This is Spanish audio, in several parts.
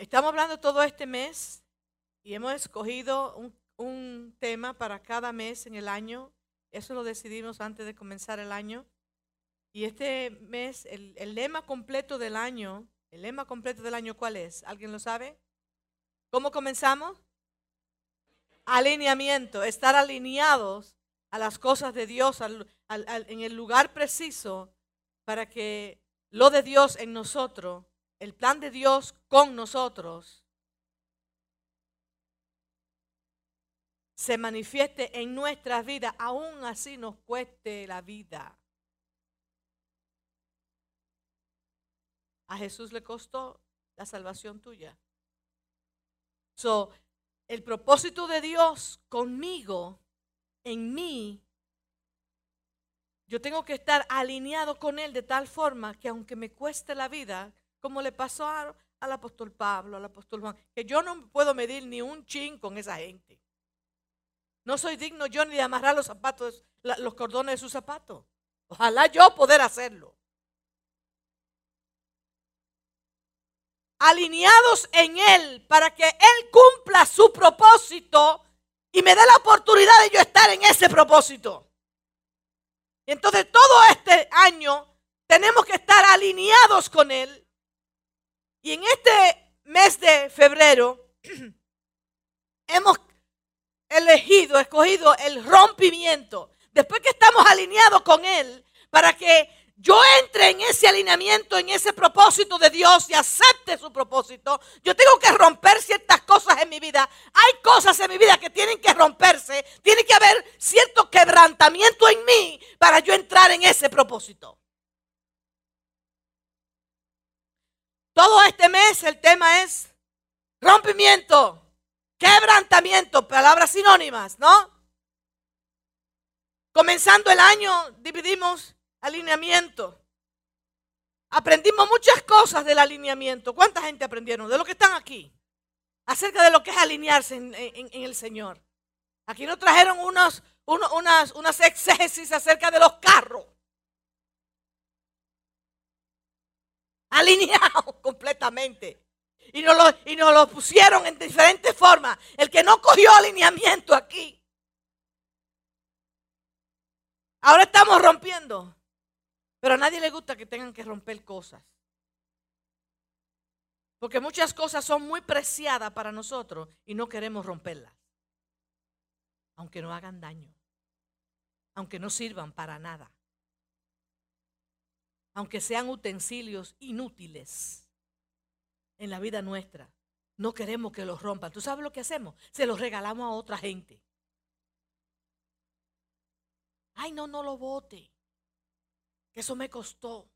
Estamos hablando todo este mes y hemos escogido un, tema para cada mes en el año. Eso lo decidimos antes de comenzar el año. Y este mes, el, lema completo del año, el lema completo del año, ¿cuál es? ¿Alguien lo sabe? ¿Cómo comenzamos? Alineamiento, estar alineados a las cosas de Dios en el lugar preciso para que lo de Dios en nosotros, el plan de Dios con nosotros, se manifieste en nuestras vidas, aún así nos cueste la vida. A Jesús le costó la salvación tuya. So, el propósito de Dios conmigo, en mí, yo tengo que estar alineado con Él de tal forma que aunque me cueste la vida, como le pasó a- al apóstol Pablo, al apóstol Juan, que yo no puedo medir ni un chin con esa gente. No soy digno yo ni de amarrar los zapatos, los cordones de sus zapatos. Ojalá yo poder hacerlo. Alineados en Él para que Él cumpla su propósito y me dé la oportunidad de yo estar en ese propósito. Y entonces todo este año tenemos que estar alineados con Él. Y en este mes de febrero hemos elegido, escogido el rompimiento. Después que estamos alineados con Él, para que yo entre en ese alineamiento, en ese propósito de Dios y acepte su propósito, yo tengo que romper ciertas cosas en mi vida. Hay cosas en mi vida que tienen que romperse. Tiene que haber cierto quebrantamiento en mí para yo entrar en ese propósito. Todo este mes el tema es rompimiento, quebrantamiento, palabras sinónimas, ¿no? Comenzando el año dividimos alineamiento. Aprendimos muchas cosas del alineamiento. ¿Cuánta gente aprendieron? De lo que están aquí. Acerca de lo que es alinearse en, el Señor. Aquí nos trajeron unos, uno- unas, unas exégesis acerca de los carros. Alineados completamente. Y nos, lo, y pusieron en diferentes formas. El que no cogió alineamiento aquí. Ahora estamos rompiendo. Pero a nadie le gusta que tengan que romper cosas. Porque muchas cosas son muy preciadas para nosotros y no queremos romperlas. Aunque no hagan daño. Aunque no sirvan para nada. Aunque sean utensilios inútiles en la vida nuestra. No queremos que los rompan. ¿Tú sabes lo que hacemos? Se los regalamos a otra gente. Ay, no, no lo vote. Que eso me costó.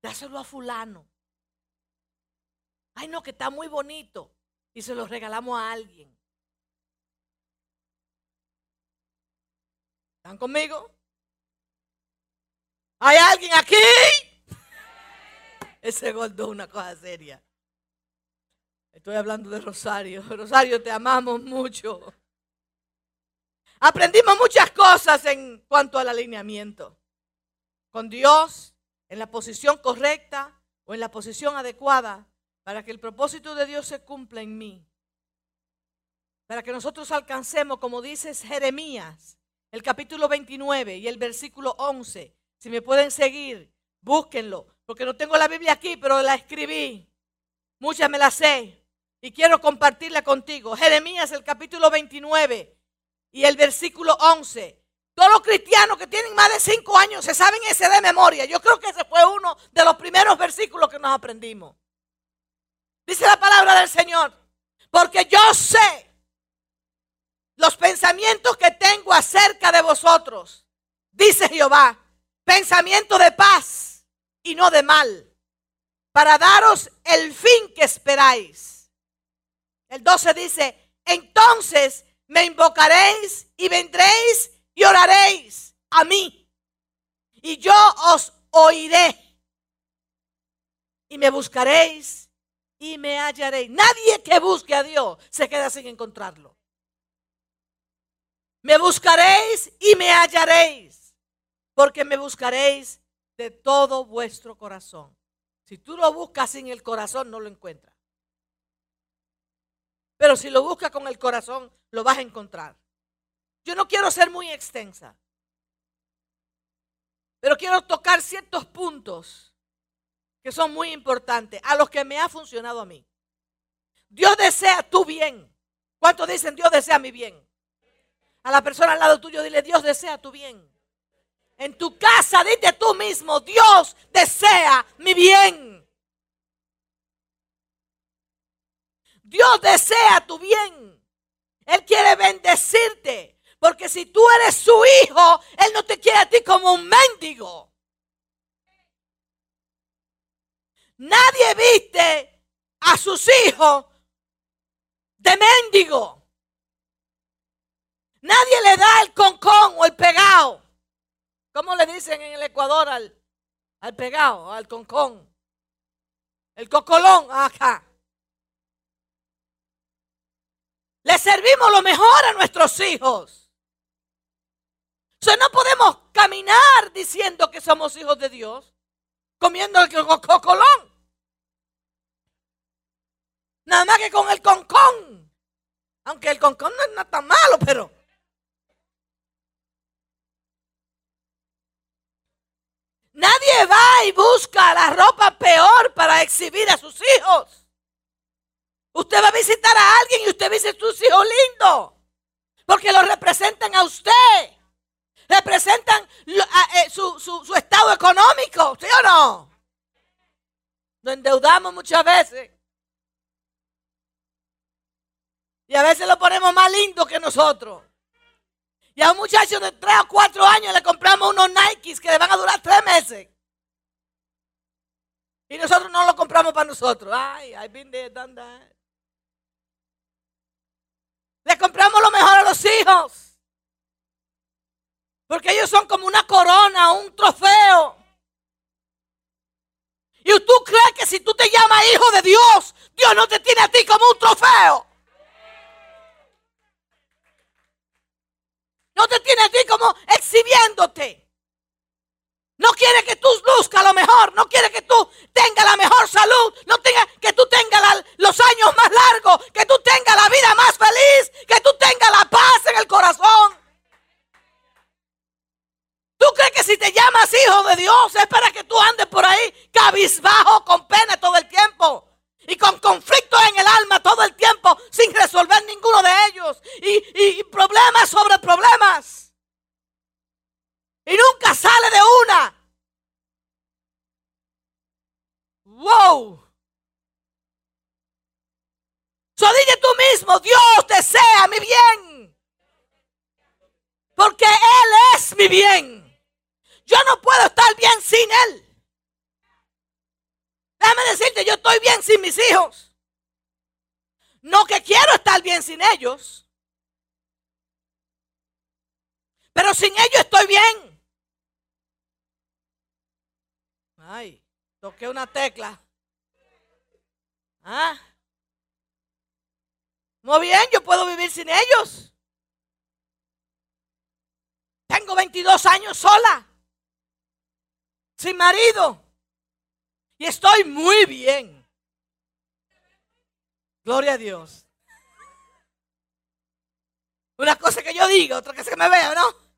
Dáselo a fulano. Ay, no, que está muy bonito. Y se lo regalamos a alguien. ¿Están conmigo? ¿Hay alguien aquí? Ese gordo es una cosa seria. Estoy hablando de Rosario. Rosario, te amamos mucho. Aprendimos muchas cosas en cuanto al alineamiento. Con Dios, en la posición correcta o en la posición adecuada para que el propósito de Dios se cumpla en mí. Para que nosotros alcancemos, como dice Jeremías, el capítulo 29 y el versículo 11. Si me pueden seguir, búsquenlo, porque no tengo la Biblia aquí, pero la escribí. Muchas me las sé y quiero compartirla contigo. Jeremías, el capítulo 29 y el versículo 11. Todos los cristianos que tienen más de cinco años se saben ese de memoria. Yo creo que ese fue uno de los primeros versículos que nos aprendimos. Dice la palabra del Señor. Porque yo sé los pensamientos que tengo acerca de vosotros. Dice Jehová. Pensamiento de paz y no de mal. Para daros el fin que esperáis. El 12 dice, entonces me invocaréis y vendréis y oraréis a mí. Y yo os oiré. Y me buscaréis y me hallaréis. Nadie que busque a Dios se queda sin encontrarlo. Me buscaréis y me hallaréis. Porque me buscaréis de todo vuestro corazón. Si tú lo buscas sin el corazón, no lo encuentras. Pero si lo buscas con el corazón, lo vas a encontrar. Yo no quiero ser muy extensa. Pero quiero tocar ciertos puntos que son muy importantes, a los que me ha funcionado a mí. Dios desea tu bien. ¿Cuántos dicen Dios desea mi bien? A la persona al lado tuyo dile, Dios desea tu bien. En tu casa, dite tú mismo, Dios desea mi bien. Dios desea tu bien. Él quiere bendecirte. Porque si tú eres su hijo, Él no te quiere a ti como un mendigo. Nadie viste a sus hijos de mendigo. Nadie le da el concón o el pegado. ¿Cómo le dicen en el Ecuador al, al pegado, al concón? El cocolón, acá. Le servimos lo mejor a nuestros hijos. O sea, no podemos caminar diciendo que somos hijos de Dios, comiendo el cocolón. Nada más que con el concón. Aunque el concón no es tan malo, pero... Nadie va y busca la ropa peor para exhibir a sus hijos. Usted va a visitar a alguien y usted dice sus hijos lindos. Porque los representan a usted. Representan eh, su, su estado económico, ¿sí o no? Nos endeudamos muchas veces. Y a veces lo ponemos más lindo que nosotros. Y a un muchacho de 3 o 4 años le compramos unos Nikes que le van a durar 3 meses. Y nosotros no lo compramos para nosotros. Ay, I've been there, done. Le compramos lo mejor a los hijos. Porque ellos son como una corona, un trofeo. Y tú crees que si tú te llamas hijo de Dios, Dios no te tiene a ti como un trofeo. No te tiene a ti como exhibiéndote. No quiere que tú luzcas lo mejor. No quiere que tú tengas la mejor salud. No tenga, que tú tengas los años más largos. Que tú tengas la vida más feliz. Que tú tengas la paz en el corazón. ¿Tú crees que si te llamas hijo de Dios es para que tú andes por ahí cabizbajo con pena todo el tiempo? y con conflictos en el alma todo el tiempo sin resolver ninguno de ellos y, problemas sobre problemas. Y nunca sale de una. Wow. So dile Dios desea mi bien. Porque Él es mi bien. Yo no puedo estar bien sin Él. Déjame decirte, yo estoy bien sin mis hijos. No que quiero estar bien sin ellos. Pero sin ellos estoy bien. Ay, toqué una tecla. Ah. Muy bien, yo puedo vivir sin ellos. Tengo 22 años sola. Sin marido. Y estoy muy bien. Gloria a Dios. Una cosa que yo diga, otra cosa que me vea, ¿no?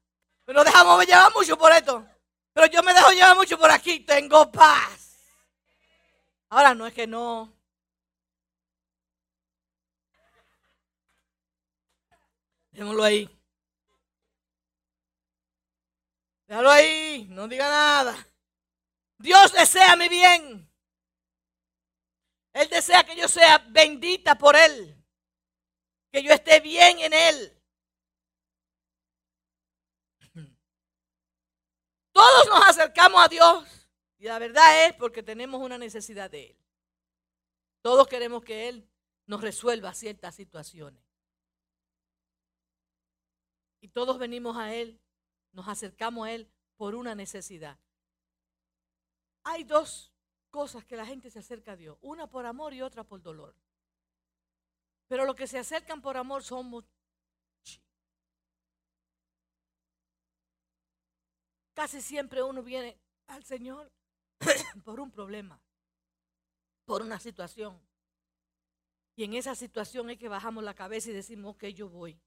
Nos dejamos llevar mucho por esto. Pero yo me dejo llevar mucho por aquí. Tengo paz. Ahora no es que no. Démoslo ahí. Déjalo ahí. No diga nada. Dios desea mi bien. Él desea que yo sea bendita por Él. Que yo esté bien en Él. Todos nos acercamos a Dios. Y la verdad es porque tenemos una necesidad de Él. Todos queremos que Él nos resuelva ciertas situaciones. Y todos venimos a Él, nos acercamos a Él por una necesidad. Hay dos cosas que la gente se acerca a Dios, una por amor y otra por dolor. Pero los que se acercan por amor somos Casi siempre uno viene al Señor por un problema, por una situación. Y en esa situación es que bajamos la cabeza y decimos, ok, yo voy.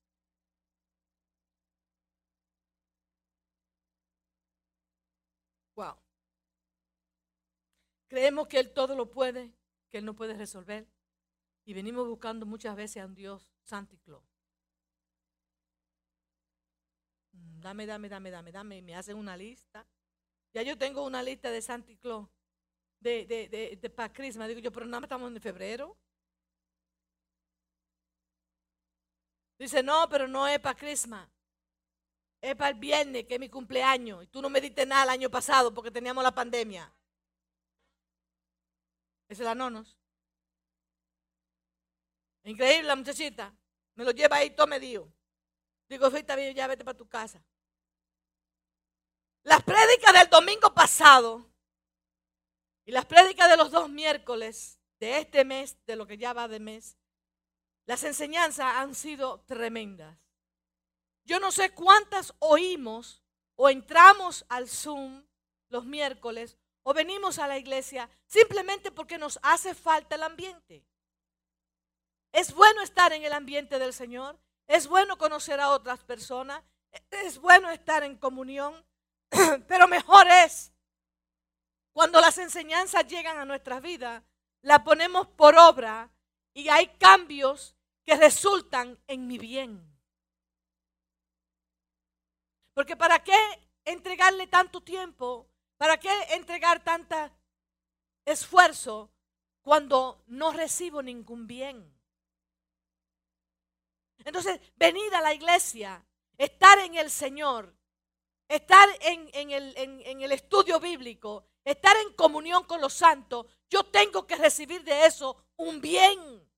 Wow. Creemos que Él todo lo puede, que Él no puede resolver. Y venimos buscando muchas veces a un Dios. Mm, dame, dame, dame, dame, dame. Y me hacen una lista. Ya yo tengo una lista de Santa Claus de, de, de, de para Christmas. Digo yo, pero nada estamos en febrero. Dice, no, pero no es para Christmas. Es para el viernes, que es mi cumpleaños. Y tú no me diste nada el año pasado porque teníamos la pandemia. Esa es la nonos. Increíble la muchachita. Me lo lleva ahí todo medio. Digo, está bien, ya vete para tu casa. Las prédicas del domingo pasado y las prédicas de los dos miércoles de este mes, de lo que ya va de mes, las enseñanzas han sido tremendas. Yo no sé cuántas oímos o entramos al Zoom los miércoles o venimos a la iglesia simplemente porque nos hace falta el ambiente. Es bueno estar en el ambiente del Señor, es bueno conocer a otras personas, es bueno estar en comunión, pero mejor es cuando las enseñanzas llegan a nuestras vidas, la ponemos por obra y hay cambios que resultan en mi bien. Porque ¿para qué entregarle tanto tiempo? ¿Para qué entregar tanto esfuerzo cuando no recibo ningún bien? Entonces, venir a la iglesia, estar en el Señor, estar en, el, en el estudio bíblico, estar en comunión con los santos, yo tengo que recibir de eso un bien.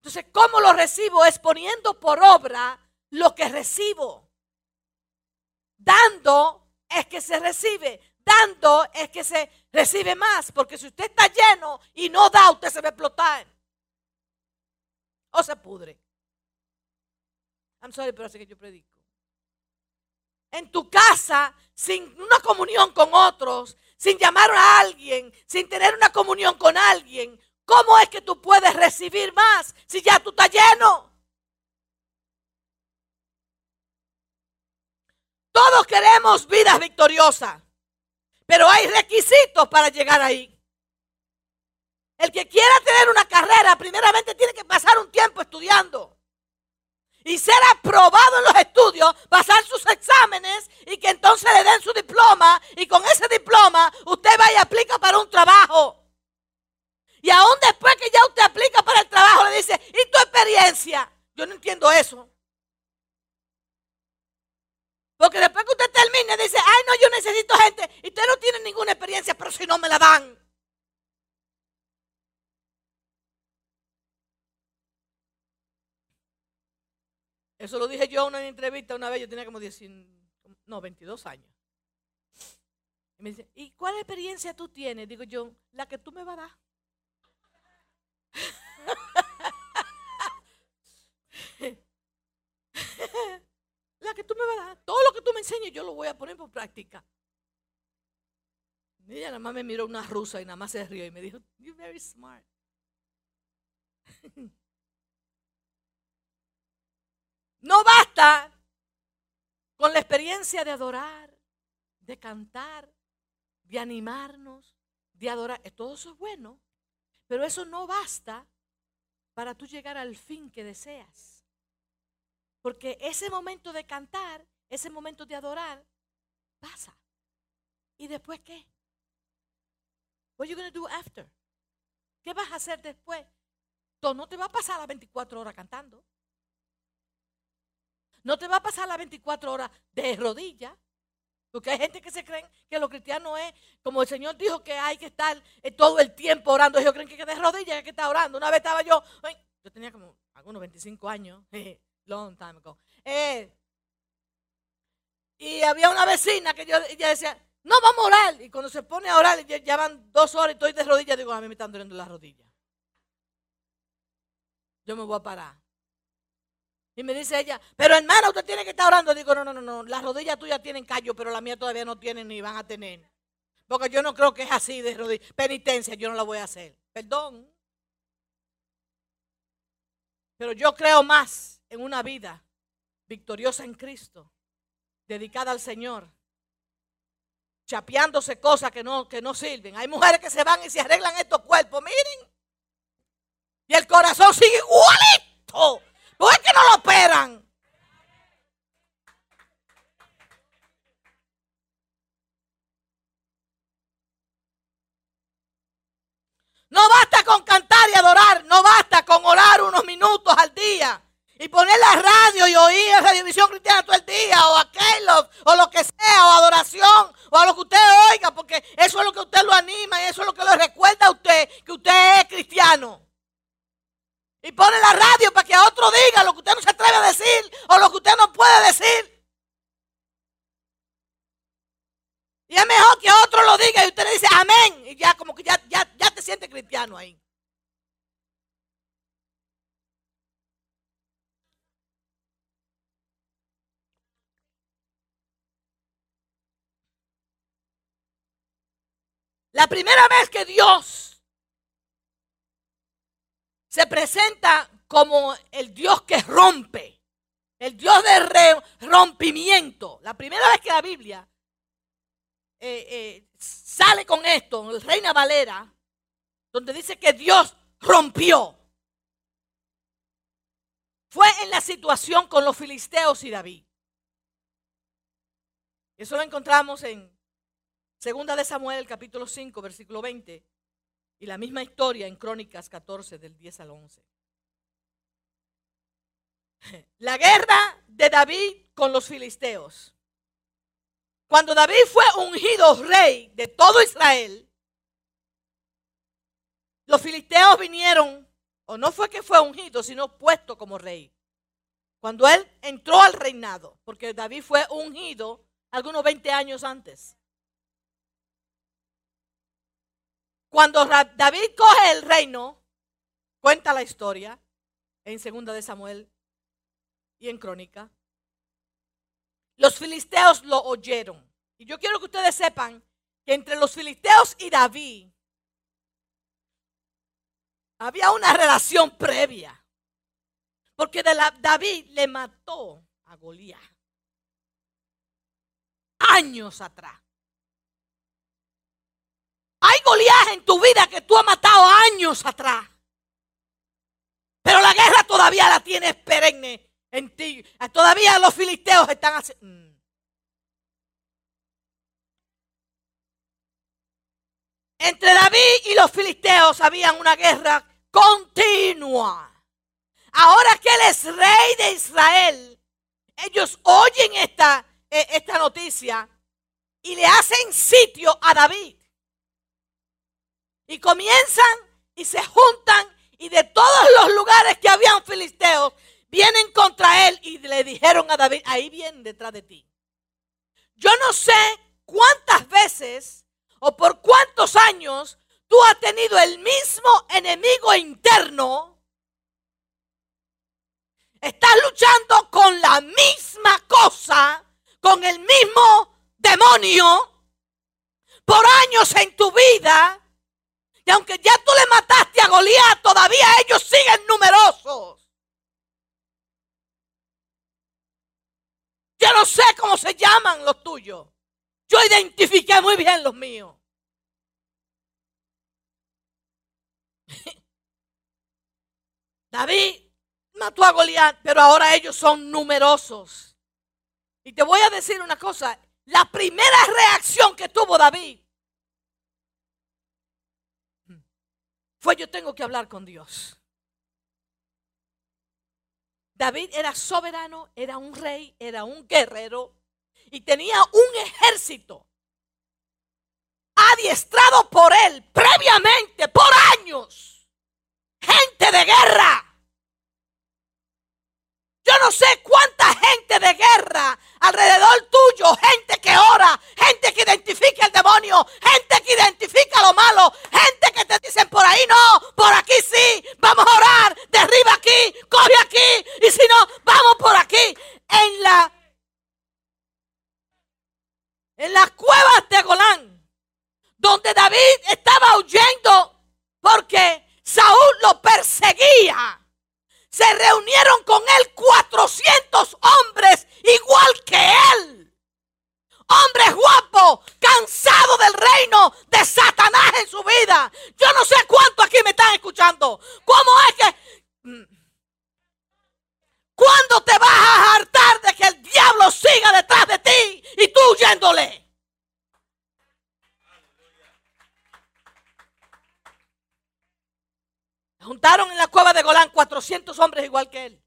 Entonces, ¿cómo lo recibo? Es poniendo por obra lo que recibo. Dando es que se recibe. Dando es que se recibe más. Porque si usted está lleno y no da, usted se va a explotar. O se pudre. I'm sorry, pero así que yo predico. En tu casa, sin una comunión con otros, sin llamar a alguien, sin tener una comunión con alguien, ¿cómo es que tú puedes recibir más si ya tú estás lleno? Todos queremos vidas victoriosas, pero hay requisitos para llegar ahí. El que quiera tener una carrera, primeramente tiene que pasar un tiempo estudiando y ser aprobado en los estudios, pasar sus exámenes y que entonces le den su diploma y con ese diploma usted va y aplica para un trabajo. Y aún después que ya usted aplica para el trabajo le dice, ¿y tu experiencia? Yo no entiendo eso. Porque después que usted termine, dice, ay, no, yo necesito gente. Y usted no tiene ninguna experiencia, pero si no me la dan. Eso lo dije yo en una entrevista una vez, yo tenía como 19, no, 22 años. Y me dice, ¿y cuál experiencia tú tienes? Digo yo, la que tú me vas a dar. La que tú me vas a dar. Todo lo que tú me enseñes yo lo voy a poner por práctica. Y ella nada más me miró una rusa y nada más se rió y me dijo, you're very smart. No basta con la experiencia de adorar, de cantar, de animarnos, de adorar. Todo eso es bueno, pero eso no basta para tú llegar al fin que deseas. Porque ese momento de cantar, ese momento de adorar, pasa. ¿Y después qué? What you going to do after? ¿Qué vas a hacer después? Tú no te va a pasar las 24 horas cantando. No te va a pasar las 24 horas de rodillas. Porque hay gente que se creen que lo cristiano es, como el Señor dijo que hay que estar eh, todo el tiempo orando. Ellos creen que de rodillas que estar orando. Una vez estaba yo, yo tenía como algunos 25 años. long time ago. Eh, y había una vecina que yo ella decía, no vamos a orar. Y cuando se pone a orar, ya, van dos horas y estoy de rodillas, digo, a mí me están doliendo las rodillas. Yo me voy a parar. Y me dice ella, pero hermana, usted tiene que estar orando. Digo, no, no, no, no, las rodillas tuyas tienen callo, pero las mías todavía no tienen ni van a tener. Porque yo no creo que es así de rodillas. Penitencia, yo no la voy a hacer. Perdón. Pero yo creo más en una vida victoriosa en Cristo, dedicada al Señor, chapeándose cosas que no, que no sirven. Hay mujeres que se van y se arreglan estos cuerpos, miren. Y el corazón sigue igualito. ¿Por qué que no lo operan? No basta con cantar y adorar, no basta con orar unos minutos al día y poner la radio y oír la radiovisión cristiana todo el día o aquello o lo que sea o adoración o a lo que usted oiga porque eso es lo que usted lo anima y eso es lo que le recuerda a usted que usted es cristiano. Y pone la radio para que otro diga lo que usted no se atreve a decir o lo que usted no puede decir. Y es mejor que otro lo diga y usted le dice amén. Y ya como que ya, ya, ya te siente cristiano ahí. La primera vez que Dios se presenta como el Dios que rompe, el Dios de rompimiento, la primera vez que la Biblia eh, eh, sale con esto, el Reina Valera, donde dice que Dios rompió. Fue en la situación con los filisteos y David. Eso lo encontramos en Segunda de Samuel, el capítulo 5, versículo 20. Y la misma historia en Crónicas 14, del 10 al 11. La guerra de David con los filisteos. Cuando David fue ungido rey de todo Israel, los filisteos vinieron, o no fue que fue ungido, sino puesto como rey. Cuando él entró al reinado, porque David fue ungido algunos 20 años antes. Cuando David coge el reino, cuenta la historia en segunda de Samuel y en Crónica. Los filisteos lo oyeron. Y yo quiero que ustedes sepan que entre los filisteos y David había una relación previa. Porque David le mató a Goliat años atrás. Hay Goliat en tu vida que tú has matado años atrás. Pero la guerra todavía la tienes perenne en ti. Todavía los filisteos están haciendo... Mm. Entre David y los filisteos había una guerra continua. Ahora que él es rey de Israel, ellos oyen esta, eh, esta noticia y le hacen sitio a David. Y comienzan y se juntan y de todos los lugares que habían filisteos vienen contra él y le dijeron a David, ahí vienen detrás de ti. Yo no sé cuántas veces o por cuántos años tú has tenido el mismo enemigo interno. Estás luchando con la misma cosa, con el mismo demonio por años en tu vida. Y aunque ya tú le mataste a Goliat, todavía ellos siguen numerosos. Yo no sé cómo se llaman los tuyos. Yo identifiqué muy bien los míos. David mató a Goliat, pero ahora ellos son numerosos. Y te voy a decir una cosa, la primera reacción que tuvo David fue yo tengo que hablar con Dios. David era soberano, era un rey, era un guerrero y tenía un ejército adiestrado por él previamente, por años. Gente de guerra. Yo no sé cuánta gente de guerra alrededor tuyo, gente que ora, gente que identifica el demonio, gente que identifica lo malo, gente que dicen por ahí no, por aquí sí, vamos a orar, derriba aquí, coge aquí, y si no, vamos por aquí. En la en las cuevas de Golán, donde David estaba huyendo porque Saúl lo perseguía. se reunieron con él 400 hombres igual que él. Hombres guapos, cansados del reino de Satanás en su vida. Yo no sé cuánto aquí me están escuchando. ¿Cómo es que... Mm, ¿Cuándo te vas a hartar de que el diablo siga detrás de ti y tú huyéndole? Juntaron en la cueva de Golán 400 hombres igual que él.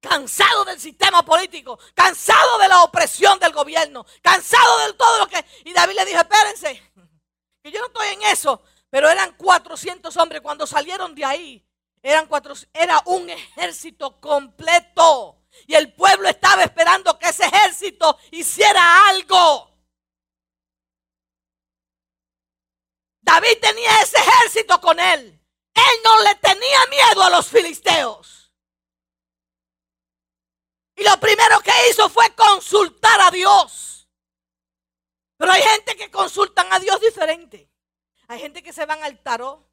Cansado del sistema político, cansado de la opresión del gobierno, cansado de todo lo que... Y David le dijo, espérense, que yo no estoy en eso, pero eran 400 hombres. Cuando salieron de ahí, eran cuatro, era un ejército completo. Y el pueblo estaba esperando que ese ejército hiciera algo. David tenía ese ejército con él. Él no le tenía miedo a los filisteos. Y lo primero que hizo fue consultar a Dios. Pero hay gente que consultan a Dios diferente. Hay gente que se van al tarot,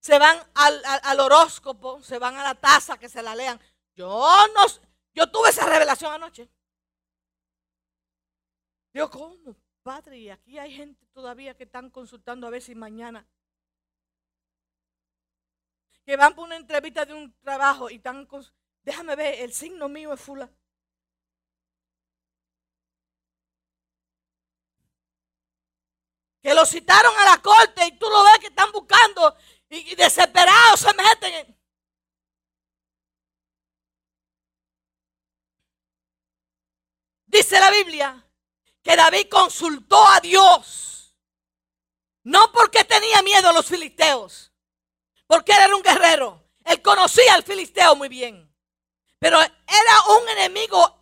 se van al, horóscopo, se van a la taza que se la lean. Yo no, yo tuve esa revelación anoche. Digo, ¿cómo, padre? Y aquí hay gente todavía que están consultando a ver si mañana que van por una entrevista de un trabajo y están con, déjame ver, el signo mío es fula. Que lo citaron a la corte y tú lo ves que están buscando y, desesperados se meten. Dice la Biblia que David consultó a Dios. No porque tenía miedo a los filisteos porque él era un guerrero. Él conocía al filisteo muy bien. Pero era un enemigo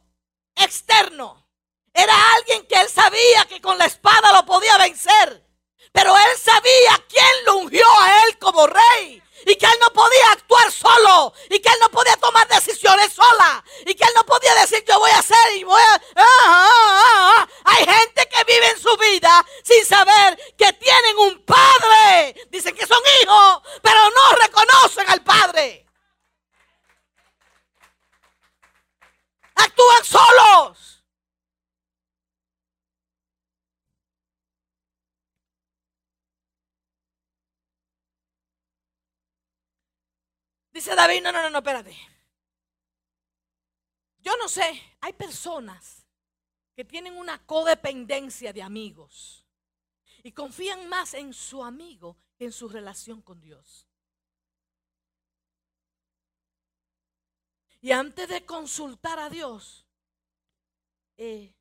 externo. Era alguien que él sabía que con la espada lo podía vencer. Pero él sabía quién lo ungió a él como rey. Y que él no podía actuar solo. Y que él no podía tomar decisiones sola. Y que él no podía decir yo voy a hacer y voy a... Ah, ah, ah, Hay gente que vive en su vida sin saber que tienen un padre. Dicen que son hijos, pero no reconocen al padre. Actúan solos. Dice David, no, no, no, no, espérate. Yo no sé, hay personas que tienen una codependencia de amigos y confían más en su amigo que en su relación con Dios. Y antes de consultar a Dios, eh,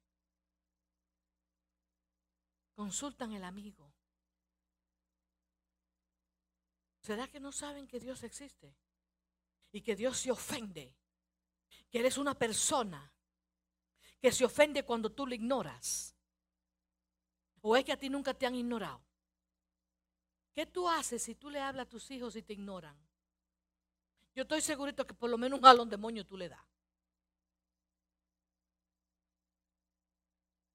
consultan el amigo. ¿Será que no saben que Dios existe? y que Dios se ofende, que eres una persona que se ofende cuando tú lo ignoras. ¿O es que a ti nunca te han ignorado? ¿Qué tú haces si tú le hablas a tus hijos y te ignoran? Yo estoy segurito que por lo menos un jalón demonio tú le das.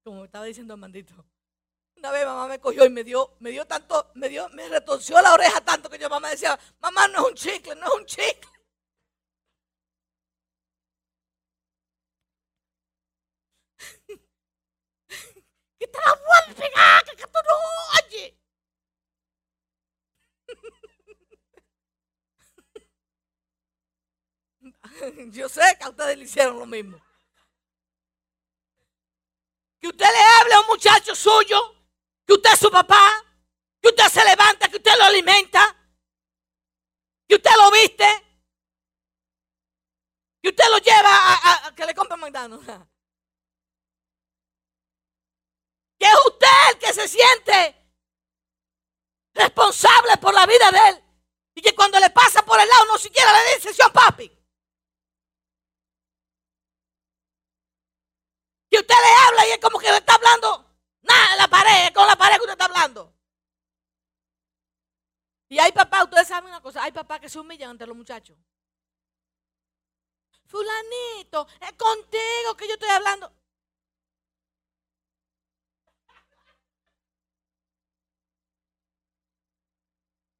Como me estaba diciendo Amandito. Una vez mamá me cogió y me dio, me dio tanto, me dio, me retorció la oreja tanto que yo mamá decía, mamá no es un chicle, no es un chicle. que te la a pegar, que, tú no oyes. Yo sé que a ustedes le hicieron lo mismo. Que usted le hable a un muchacho suyo, que usted es su papá, que usted se levanta, que usted lo alimenta, que usted lo viste, que usted lo lleva a, que le compre McDonald's. que es usted el que se siente responsable por la vida de él. Y que cuando le pasa por el lado no siquiera le dice, papi. Que usted le habla y es como que le está hablando. Nada, en la pared, con la pared que usted está hablando. Y hay papás, ustedes saben una cosa, hay papás que se humillan ante los muchachos. Fulanito, es contigo que yo estoy hablando.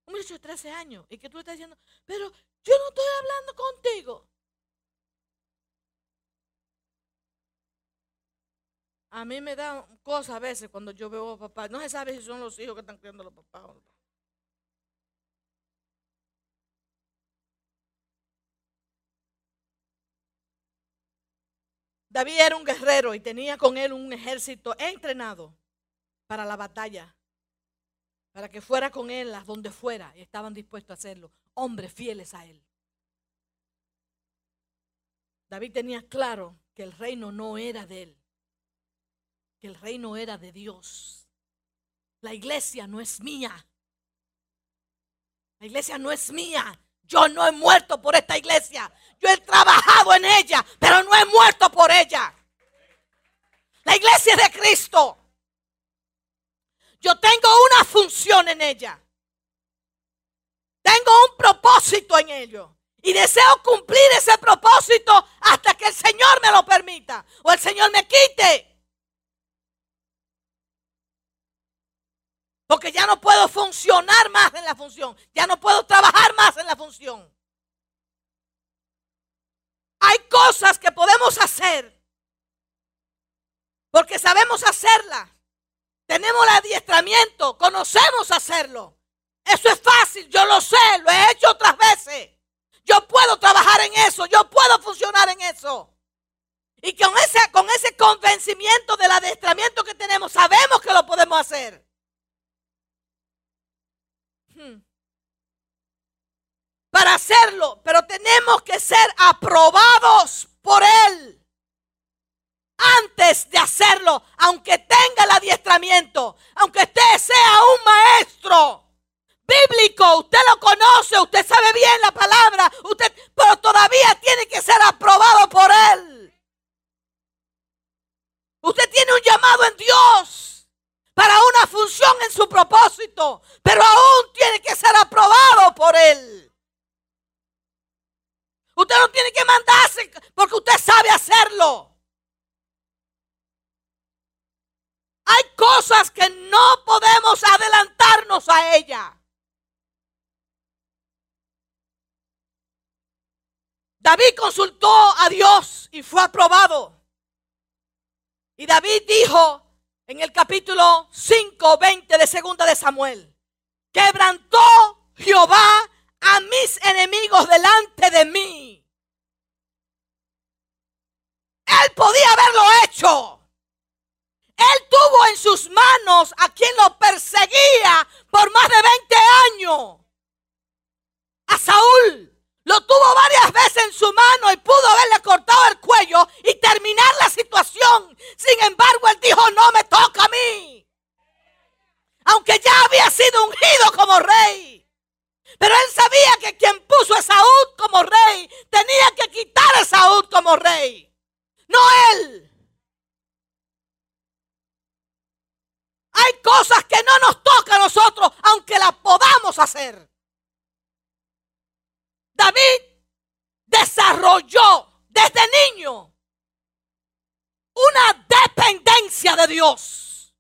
muchacho de 13 años y que tú le estás diciendo, pero yo no estoy hablando contigo. A mí me da cosas a veces cuando yo veo a papá. No se sabe si son los hijos que están criando los papás o no. David era un guerrero y tenía con él un ejército entrenado para la batalla, para que fuera con él a donde fuera y estaban dispuestos a hacerlo, hombres fieles a él. David tenía claro que el reino no era de él, el reino era de Dios. La iglesia no es mía. La iglesia no es mía. Yo no he muerto por esta iglesia. Yo he trabajado en ella, pero no he muerto por ella. La iglesia es de Cristo. Yo tengo una función en ella. Tengo un propósito en ello. Y deseo cumplir ese propósito hasta que el Señor me lo permita o el Señor me quite. Porque ya no puedo funcionar más en la función. Ya no puedo trabajar más en la función. Hay cosas que podemos hacer. Porque sabemos hacerlas. Tenemos el adiestramiento. Conocemos hacerlo. Eso es fácil. Yo lo sé. Lo he hecho otras veces. Yo puedo trabajar en eso. Yo puedo funcionar en eso. Y con ese, con ese convencimiento del adiestramiento que tenemos, sabemos que lo podemos hacer. Hmm. Para hacerlo, pero tenemos que ser aprobados por Él antes de hacerlo, aunque tenga el adiestramiento, aunque usted sea un maestro bíblico, usted lo conoce, usted sabe bien la palabra, usted, pero todavía tiene que ser aprobado por Él. Usted tiene un llamado en Dios para una función en su propósito, pero aún tiene que ser aprobado por Él. Usted no tiene que mandarse porque usted sabe hacerlo. Hay cosas que no podemos adelantarnos a ella. David consultó a Dios y fue aprobado. Y David dijo, en el capítulo 5, 20 de segunda de Samuel. Quebrantó Jehová a mis enemigos delante de mí. Él podía haberlo hecho. Él tuvo en sus manos a quien lo perseguía por más de 20 años. A Saúl. Lo tuvo varias veces en su mano y pudo haberle cortado el cuello y terminar la situación. Sin embargo, él dijo, no me toca a mí. Aunque ya había sido ungido como rey. Pero él sabía que quien puso a Saúl como rey tenía que quitar a Saúl como rey. No él. Hay cosas que no nos toca a nosotros, aunque las podamos hacer. David desarrolló desde niño una dependencia de Dios,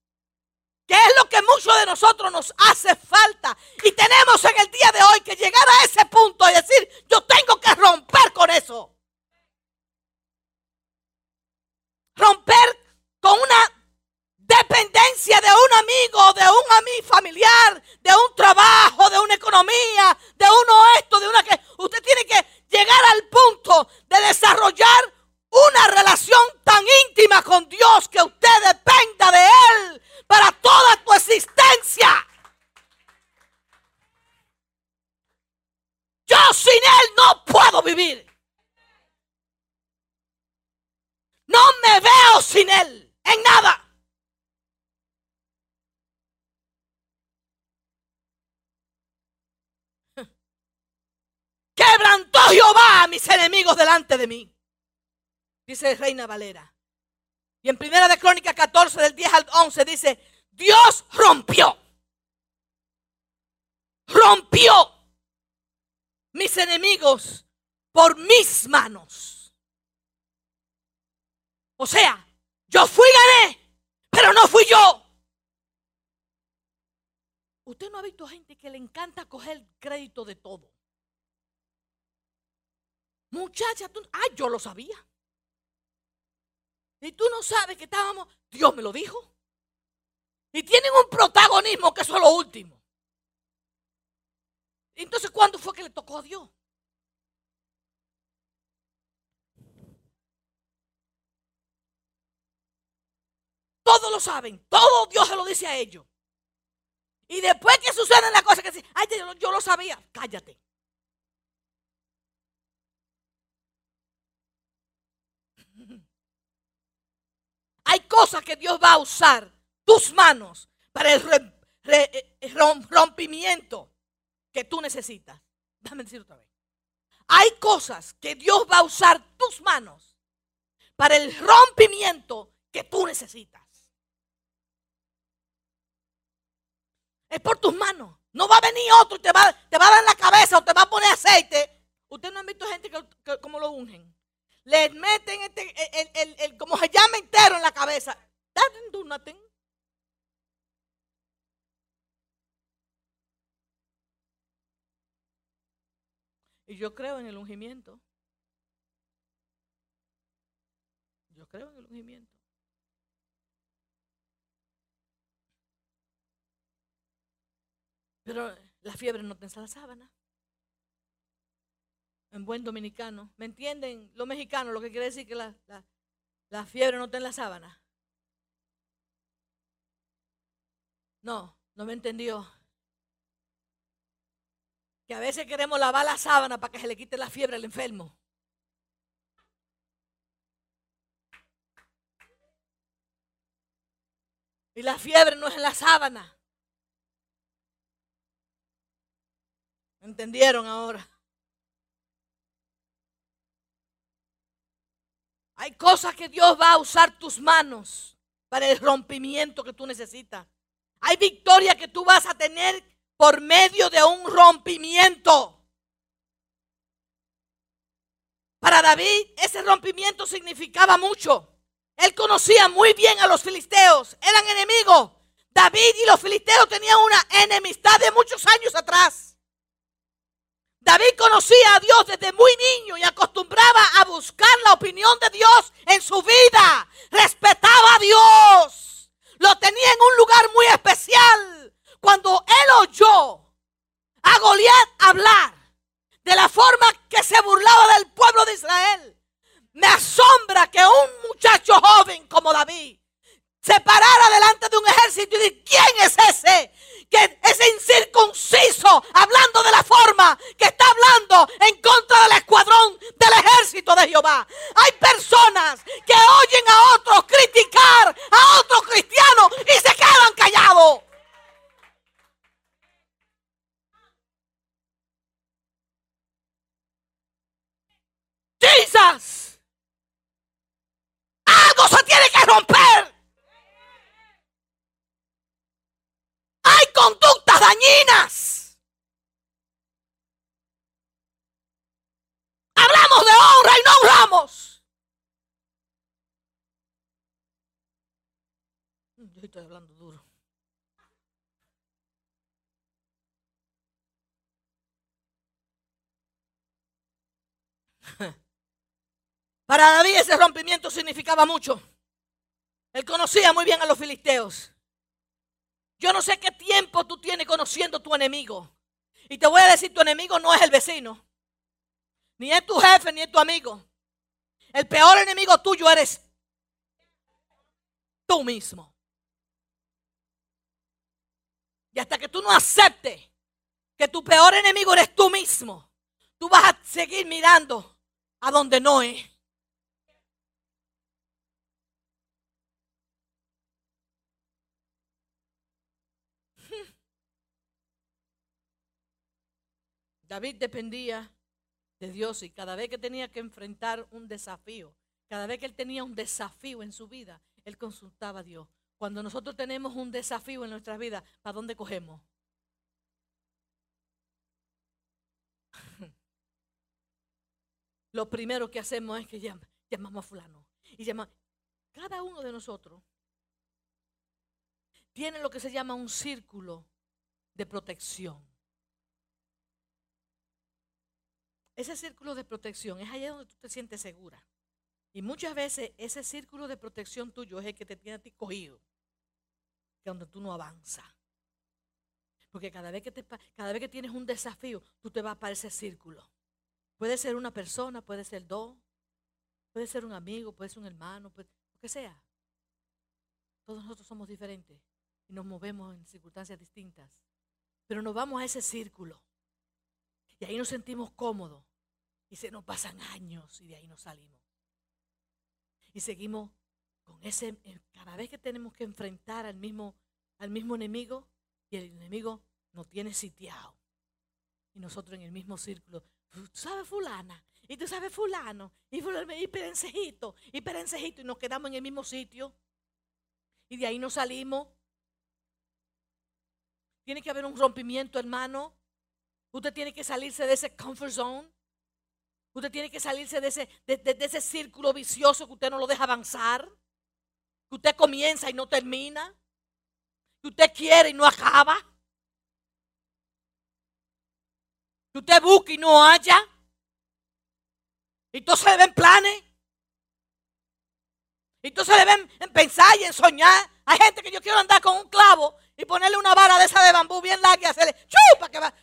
que es lo que muchos de nosotros nos hace falta. Y tenemos en el día de hoy que llegar a ese punto y decir, yo tengo que romper con eso. Romper con una dependencia de un amigo, de un amigo familiar, de un trabajo, de una economía, de uno esto, de una que al punto de desarrollar una relación tan íntima con Dios que usted dependa de Él para toda tu existencia. Yo sin Él no puedo vivir. No me veo sin Él en nada. Quebrantó Jehová a mis enemigos delante de mí. Dice Reina Valera. Y en Primera de Crónica 14 del 10 al 11 dice, Dios rompió. Rompió mis enemigos por mis manos. O sea, yo fui gané, pero no fui yo. Usted no ha visto gente que le encanta coger crédito de todo. Muchacha, tú, ay, yo lo sabía. Y tú no sabes que estábamos, Dios me lo dijo. Y tienen un protagonismo que eso es lo último. Entonces, ¿cuándo fue que le tocó a Dios? Todos lo saben, todo Dios se lo dice a ellos. Y después que suceden las cosas que dicen, ay, yo lo sabía, cállate. Hay cosas que Dios va a usar tus manos para el eh, rompimiento que tú necesitas. Déjame decir otra vez. Hay cosas que Dios va a usar tus manos para el rompimiento que tú necesitas. Es por tus manos. No va a venir otro y te va, te va a dar en la cabeza o te va a poner aceite. Ustedes no han visto gente que, como lo ungen. Le meten este, el, el, como se llama entero en la cabeza. That do nothing. Y yo creo en el ungimiento. Yo creo en el ungimiento. Pero la fiebre no tensa la sábana. En buen dominicano. ¿Me entienden? Los mexicanos, lo que quiere decir que la, la fiebre no está en la sábana. No, no me entendió. Que a veces queremos lavar la sábana para que se le quite la fiebre al enfermo. Y la fiebre no es en la sábana. ¿Entendieron ahora? Hay cosas que Dios va a usar tus manos para el rompimiento que tú necesitas. Hay victoria que tú vas a tener por medio de un rompimiento. Para David ese rompimiento significaba mucho. Él conocía muy bien a los filisteos. Eran enemigos. David y los filisteos tenían una enemistad de muchos años atrás. David conocía a Dios desde muy niño y acostumbraba a buscar la opinión de Dios en su vida. Respetaba a Dios. Lo tenía en un lugar muy especial. Cuando él oyó a Goliat hablar de la forma que se burlaba del pueblo de Israel, me asombra que un muchacho joven como David se parara delante de un ejército y dijera, ¿quién es ese que ese incircunciso, hablando de la forma que está hablando en contra del escuadrón del ejército de Jehová. Hay personas que oyen a otros criticar a otros cristianos y se quedan callados. Jesus. Algo se tiene que romper. conductas dañinas. Hablamos de honra y no honramos. Yo estoy hablando duro. Para David ese rompimiento significaba mucho. Él conocía muy bien a los filisteos. Yo no sé qué tiempo tú tienes conociendo tu enemigo. Y te voy a decir, tu enemigo no es el vecino. Ni es tu jefe, ni es tu amigo. El peor enemigo tuyo eres tú mismo. Y hasta que tú no aceptes que tu peor enemigo eres tú mismo, tú vas a seguir mirando a donde no es. David dependía de Dios y cada vez que tenía que enfrentar un desafío, cada vez que él tenía un desafío en su vida, él consultaba a Dios. Cuando nosotros tenemos un desafío en nuestra vida, ¿para dónde cogemos? Lo primero que hacemos es que llamamos a fulano. Y llama, cada uno de nosotros tiene lo que se llama un círculo de protección. Ese círculo de protección es allá donde tú te sientes segura. Y muchas veces ese círculo de protección tuyo es el que te tiene a ti cogido, que donde tú no avanzas. Porque cada vez, que te, cada vez que tienes un desafío, tú te vas para ese círculo. Puede ser una persona, puede ser dos, puede ser un amigo, puede ser un hermano, lo que sea. Todos nosotros somos diferentes y nos movemos en circunstancias distintas. Pero nos vamos a ese círculo y ahí nos sentimos cómodos y se nos pasan años y de ahí nos salimos. Y seguimos con ese, cada vez que tenemos que enfrentar al mismo, al mismo enemigo y el enemigo nos tiene sitiado. Y nosotros en el mismo círculo, tú sabes fulana, y tú sabes fulano, y, fulano, y perencejito, y perencejito, y nos quedamos en el mismo sitio. Y de ahí nos salimos. Tiene que haber un rompimiento, hermano. Usted tiene que salirse de ese comfort zone. Usted tiene que salirse de ese, de, ese círculo vicioso que usted no lo deja avanzar. Que usted comienza y no termina. Que usted quiere y no acaba. Que usted busca y no haya. Y entonces le ven planes. Y entonces deben pensar y en soñar. Hay gente que yo quiero andar con un clavo y ponerle una vara de esa de bambú bien larga y hacerle chupa que va.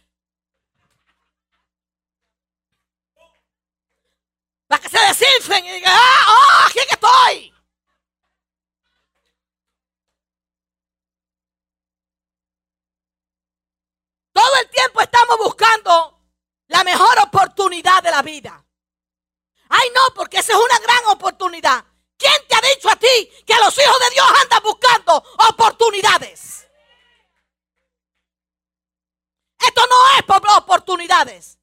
Para que se desinflen y digan, ah, oh, aquí estoy. Todo el tiempo estamos buscando la mejor oportunidad de la vida. Ay, no, porque esa es una gran oportunidad. ¿Quién te ha dicho a ti que los hijos de Dios andan buscando oportunidades? Esto no es por oportunidades.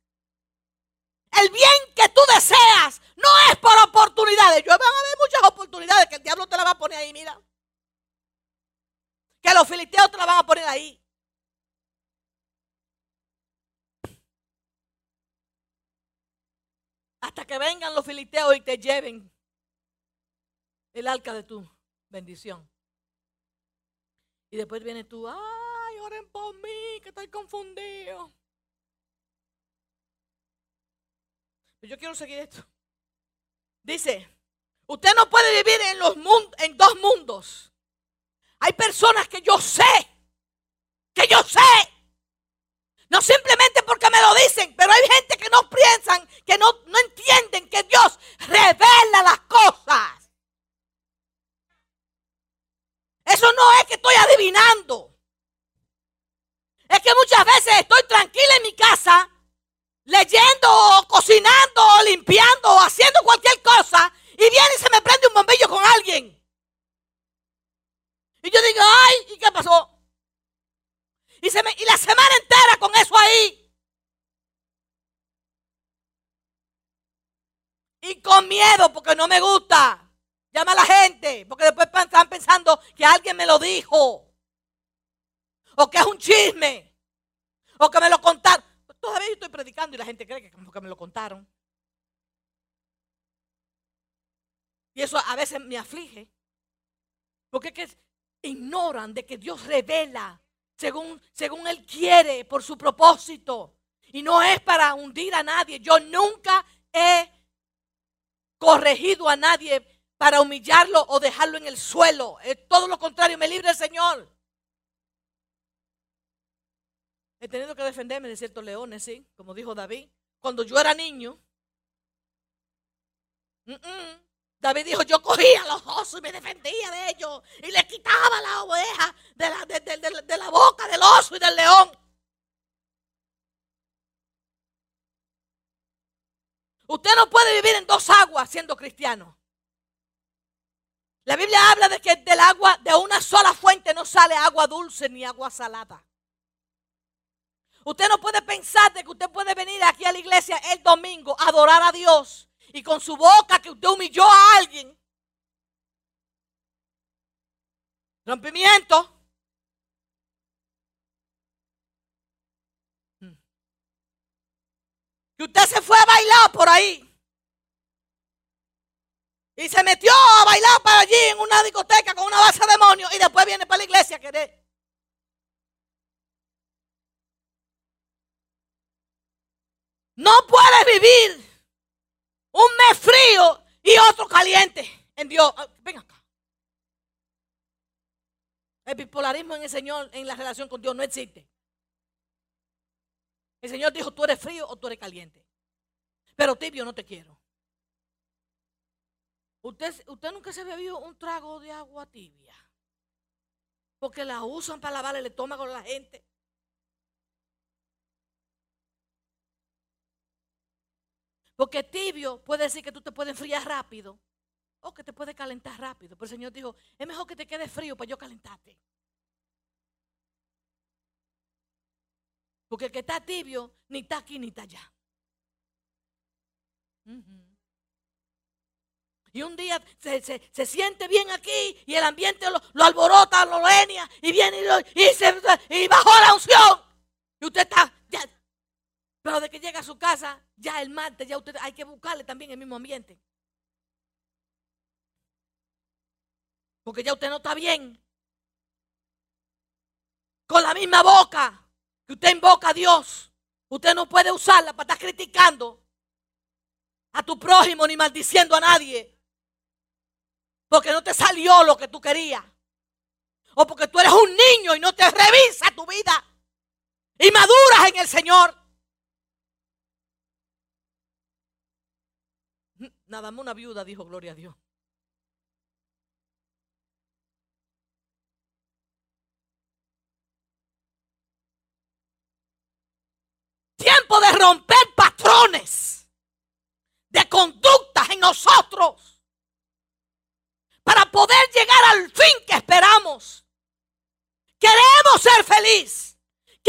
El bien que tú deseas no es por oportunidades. Yo van a haber muchas oportunidades que el diablo te la va a poner ahí, mira. Que los filisteos te la van a poner ahí. Hasta que vengan los filisteos y te lleven el arca de tu bendición. Y después viene tú, ay, oren por mí, que estoy confundido. Yo quiero seguir esto. Dice, usted no puede vivir en, los en dos mundos. Hay personas que yo sé, que yo sé. No simplemente porque me lo dicen, pero hay gente que no piensan, que no, no entienden que Dios revela las cosas. Eso no es que estoy adivinando. Es que muchas veces estoy tranquila en mi casa, leyendo, cocinando, limpiando, haciendo cualquier cosa, y viene y se me prende un bombillo con alguien. Y yo digo, ay, ¿y qué pasó? Y, se me, y la semana entera con eso ahí. Y con miedo porque no me gusta. Llama a la gente, porque después están pensando que alguien me lo dijo. O que es un chisme. O que me lo contaron. Todavía yo estoy predicando y la gente cree que como que me lo contaron. Y eso a veces me aflige. Porque es que ignoran de que Dios revela según, según Él quiere, por su propósito. Y no es para hundir a nadie. Yo nunca he corregido a nadie para humillarlo o dejarlo en el suelo. Es todo lo contrario, me libre el Señor. He tenido que defenderme de ciertos leones, sí, como dijo David. Cuando yo era niño, David dijo, yo cogía los osos y me defendía de ellos y le quitaba la oveja de la, de la boca del oso y del león. Usted no puede vivir en dos aguas siendo cristiano. La Biblia habla de que del agua, de una sola fuente no sale agua dulce ni agua salada. Usted no puede pensar de que usted puede venir aquí a la iglesia el domingo a adorar a Dios y con su boca que usted humilló a alguien. Rompimiento. Hmm. Que usted se fue a bailar por ahí. Y se metió a bailar para allí en una discoteca con una base de demonios y después viene para la iglesia a querer. No puedes vivir un mes frío y otro caliente en Dios. Ah, ven acá. El bipolarismo en el Señor, en la relación con Dios, no existe. El Señor dijo, tú eres frío o tú eres caliente. Pero tibio no te quiero. Usted, usted nunca se ha bebido un trago de agua tibia. Porque la usan para lavar el estómago a la gente. Porque tibio puede decir que tú te puedes enfriar rápido o que te puede calentar rápido. Pero el Señor dijo, es mejor que te quede frío para yo calentarte. Porque el que está tibio ni está aquí ni está allá. Y un día se, siente bien aquí y el ambiente lo, alborota, lo leña y viene y, se, y bajó la unción. Y usted está, ya, pero de que llega a su casa, ya el martes, ya usted hay que buscarle también el mismo ambiente. Porque ya usted no está bien. Con la misma boca que usted invoca a Dios, usted no puede usarla para estar criticando a tu prójimo ni maldiciendo a nadie. Porque no te salió lo que tú querías. O porque tú eres un niño y no te revisa tu vida. Y maduras en el Señor. Nada más una viuda dijo gloria a Dios. Tiempo de romper patrones de conductas en nosotros para poder llegar al fin que esperamos. Queremos ser felices.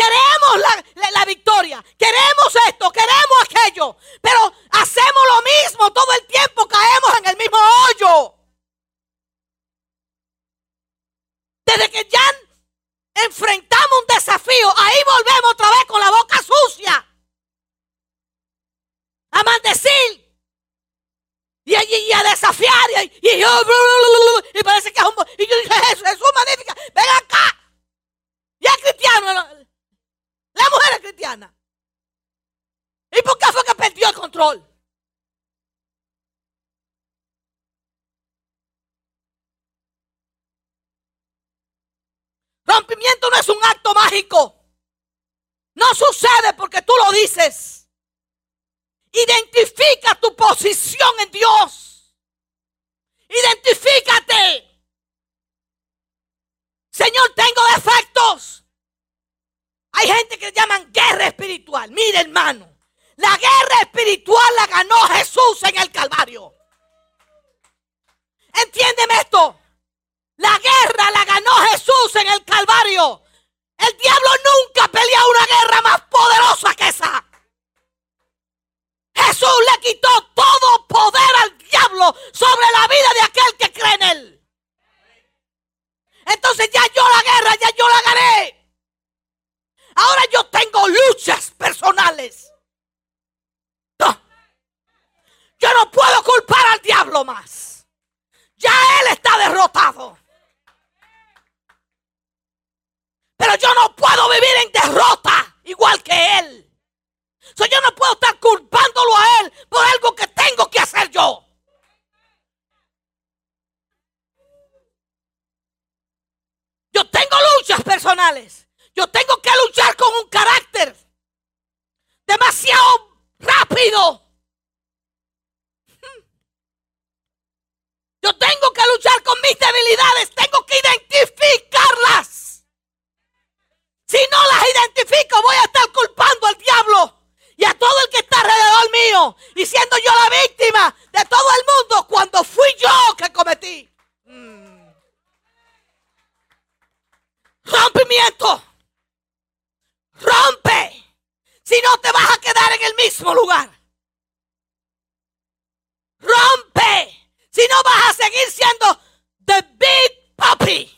Queremos la, victoria, queremos esto, queremos aquello, pero hacemos lo mismo todo el tiempo, caemos en el mismo hoyo. Desde que ya enfrentamos un desafío, ahí volvemos otra vez con la boca sucia. A maldecir. Y, y, a desafiar. Y, y, y, parece que es un... Y yo dije, Jesús, Jesús magnífica, ven acá. Y es cristiano. La mujer es cristiana. ¿Y por qué fue que perdió el Rompimiento no es un acto mágico. No sucede porque tú lo dices. Identifica tu posición en Dios. Identifícate. Señor, tengo defectos. Hay gente que llaman guerra espiritual. Mire, hermano, la guerra espiritual la ganó Jesús en el Calvario. Entiéndeme esto. La guerra la ganó Jesús en el Calvario. El diablo nunca peleó una guerra más poderosa que esa. Jesús le quitó todo poder al diablo sobre la vida de aquel que cree en él. Entonces ya yo la guerra, ya yo la gané. Ahora yo tengo luchas personales. No. Yo no puedo culpar al diablo más. Ya él está derrotado. Pero yo no puedo vivir en derrota igual que él. yo no puedo estar culpándolo a él por algo que tengo que hacer yo. Yo tengo luchas personales. Yo tengo que luchar con un carácter demasiado rápido. Yo tengo que luchar con mis debilidades. Tengo que identificarlas. Si no las identifico, voy a estar culpando al diablo y a todo el que está alrededor mío. Y siendo yo la víctima de todo el mundo cuando fui yo que cometí. Mm. Rompimiento. Rompe. Si no te vas a quedar en el mismo lugar. Rompe. Si no vas a seguir siendo the big puppy.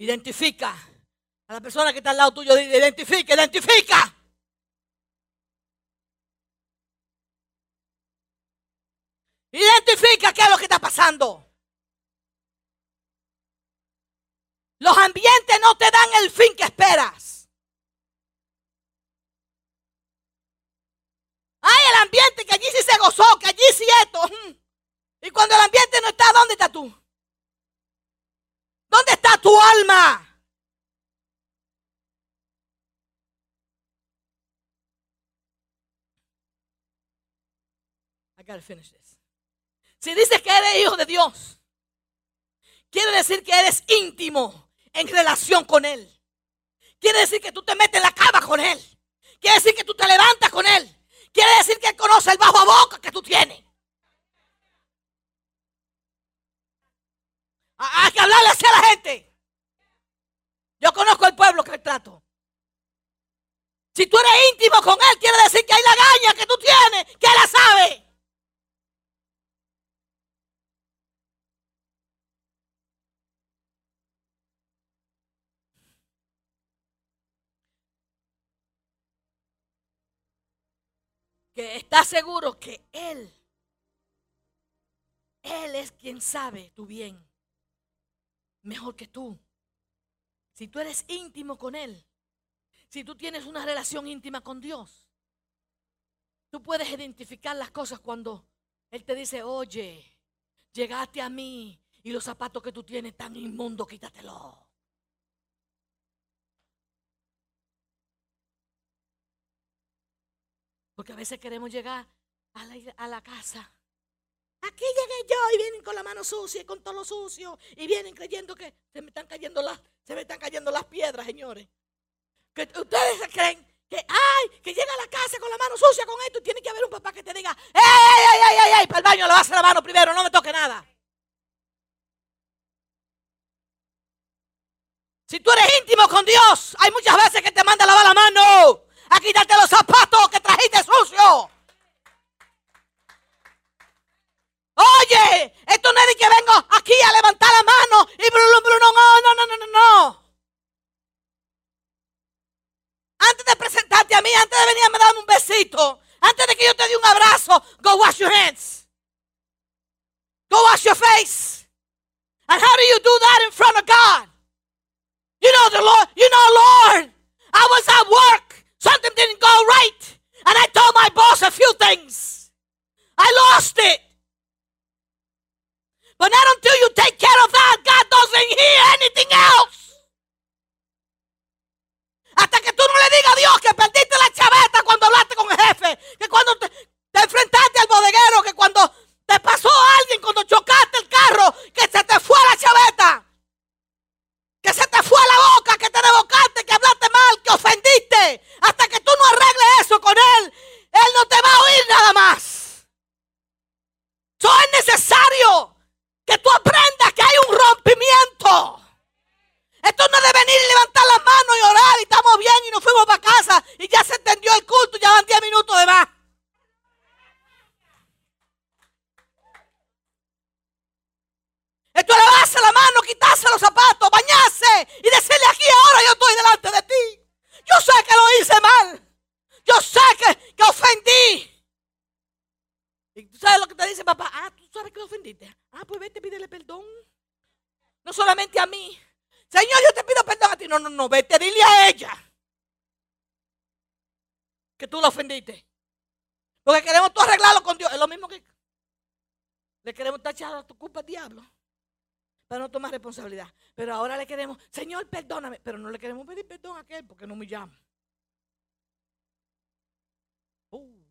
Identifica a la persona que está al lado tuyo, identifica, identifica. Identifica qué es lo que está pasando. Los ambientes no te dan el fin que esperas. Hay el ambiente que allí sí se gozó, que allí sí esto. Y cuando el ambiente no está, ¿dónde está tú? ¿Dónde está tu alma? I gotta finish this. Si dices que eres hijo de Dios, quiere decir que eres íntimo en relación con Él. Quiere decir que tú te metes en la cama con Él. Quiere decir que tú te levantas con Él. Quiere decir que Él conoce el bajo a boca que tú tienes. Hay que hablarle así a la gente. Yo conozco el pueblo que trato. Si tú eres íntimo con Él, quiere decir que hay la gaña que tú tienes, que Él la sabe. Que está seguro que Él, Él es quien sabe tu bien mejor que tú. Si tú eres íntimo con Él, si tú tienes una relación íntima con Dios, tú puedes identificar las cosas cuando Él te dice, oye, llegaste a mí y los zapatos que tú tienes tan inmundos, quítatelo. Porque a veces queremos llegar a la, casa. Aquí llegué yo y vienen con la mano sucia y con todo lo sucio. Y vienen creyendo que se me están cayendo las, se me están cayendo las piedras, señores. Que ustedes creen que, ay, que llega a la casa con la mano sucia con esto y tiene que haber un papá que te diga, ¡ey, ey, ey, ey, ey! Para el baño le vas a la mano primero, no me toque nada. Si tú eres íntimo con Dios, hay muchas veces que te manda a lavar la mano a quitarte los zapatos que trajiste sucio. Oye, esto no es de que vengo aquí a levantar la mano y Bruno, no, no, no, no, no, no. Antes de presentarte a mí, antes de venir a darme un besito, antes de que yo te dé un abrazo, go wash your hands. Go wash your face. And how do you do that in front of God? You know the Lord, you know, Lord, I was at work Something didn't go right. And I told my boss a few things. I lost it. But not until you take care of that, God doesn't hear anything else. Hasta que tú no le digas a Dios que perdiste la chaveta cuando hablaste con el jefe, que cuando te, te enfrentaste al bodeguero, que cuando te pasó alguien, cuando chocaste el carro, que se te fue la chaveta. Que se te fue la boca, que te revocaste, que hablaste mal, que ofendiste. Hasta que tú no arregles eso con Él, Él no te va a oír nada más. Eso es necesario que tú aprendas que hay un rompimiento. Esto no es de venir y levantar las manos y orar y estamos bien y nos fuimos para casa y ya se entendió el culto y ya van 10 minutos de más. Esto es lavarse la mano, quitarse los zapatos, bañarse y decirle aquí ahora yo estoy delante de ti. Yo sé que lo hice mal. Yo sé que, que ofendí. ¿Y tú sabes lo que te dice papá? Ah, tú sabes que lo ofendiste. Ah, pues vete, pídele perdón. No solamente a mí. Señor, yo te pido perdón a ti. No, no, no, vete, dile a ella. Que tú la ofendiste. Porque queremos tú arreglarlo con Dios. Es lo mismo que le queremos tachar a tu culpa al diablo para no tomar responsabilidad. Pero ahora le queremos, Señor, perdóname, pero no le queremos pedir perdón a aquel porque no me llama. Uh.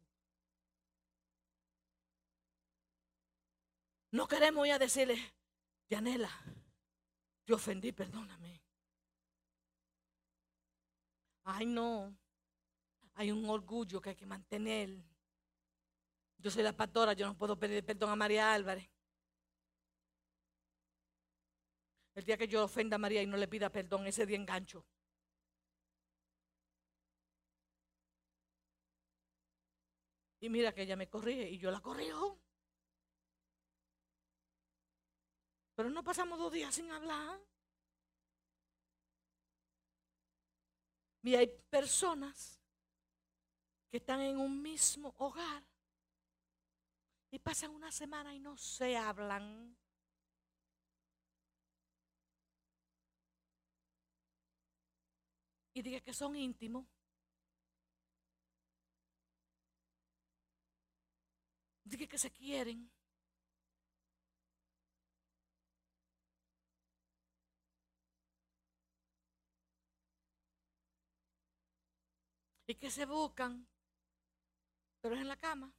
No queremos ir a decirle, Yanela, te ofendí, perdóname. Ay, no. Hay un orgullo que hay que mantener. Yo soy la pastora, yo no puedo pedir perdón a María Álvarez. El día que yo ofenda a María y no le pida perdón, ese día engancho. Y mira que ella me corrige y yo la corrijo. Pero no pasamos dos días sin hablar. Y hay personas que están en un mismo hogar Y pasan una semana y no se hablan. Y diga que son íntimos. Diga que se quieren. y que se buscan, pero es en la cama.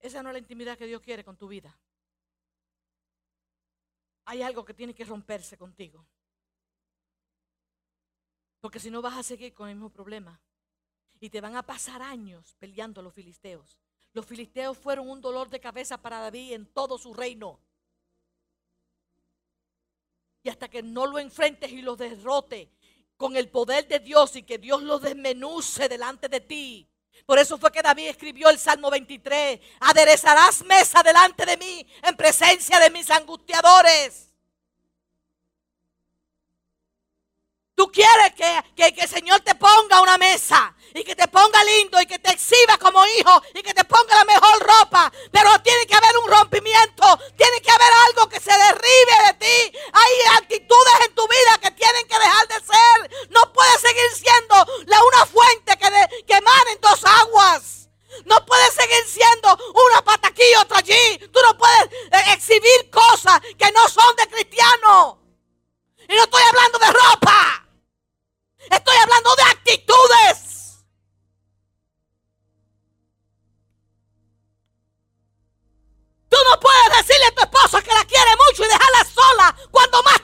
Esa no es la intimidad que Dios quiere con tu vida. Hay algo que tiene que romperse contigo. Porque si no vas a seguir con el mismo problema. Y te van a pasar años peleando los filisteos. Los filisteos fueron un dolor de cabeza para David en todo su reino. Y hasta que no lo enfrentes y lo derrote con el poder de Dios y que Dios lo desmenuce delante de ti. Por eso fue que David escribió el Salmo 23. Aderezarás mesa delante de mí en presencia de mis angustiadores. Tú quieres que, que, el Señor te ponga una mesa y que te ponga lindo y que te exhiba como hijo y que te ponga la mejor ropa. Pero tiene que haber un rompimiento, tiene que haber algo que se derribe de ti. Hay actitudes en tu vida que tienen que dejar de ser. No puedes seguir siendo la, una fuente que, de, que emana en dos aguas. No puedes seguir siendo una pata aquí y otra allí. Tú no puedes eh, exhibir cosas que no son de cristiano. Y no estoy hablando de ropa. Estoy hablando de actitudes. Tú no puedes decirle a tu esposa que la quiere mucho y dejarla sola cuando más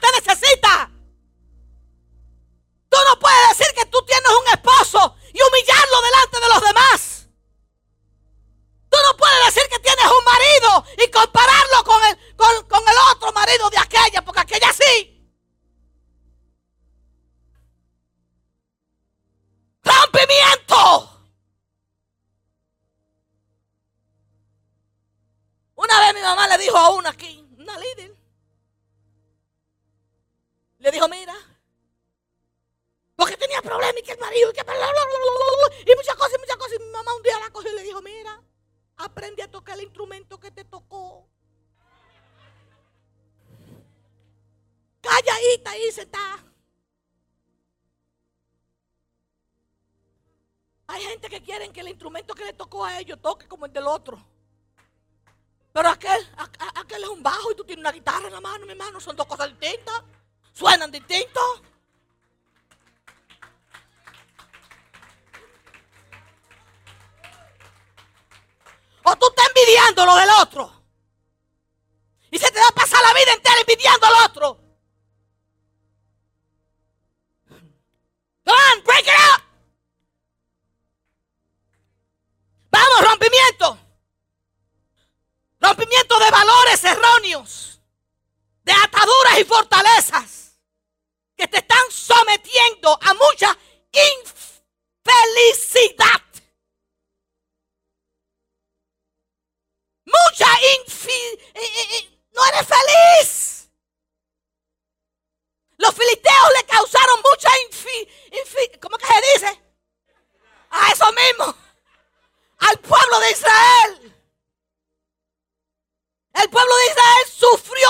ellos toque como el del otro. Pero aquel, aquel es un bajo y tú tienes una guitarra en la mano, mi hermano. Son dos cosas distintas. Suenan distintos. O tú estás envidiando lo del otro. Y se te va a pasar la vida entera envidiando al otro. De ataduras y fortalezas que te están sometiendo a mucha infelicidad. Mucha infelicidad. No eres feliz. Los filisteos le causaron mucha infelicidad. ¿Cómo que se dice? A eso mismo al pueblo de Israel. El pueblo de Israel sufrió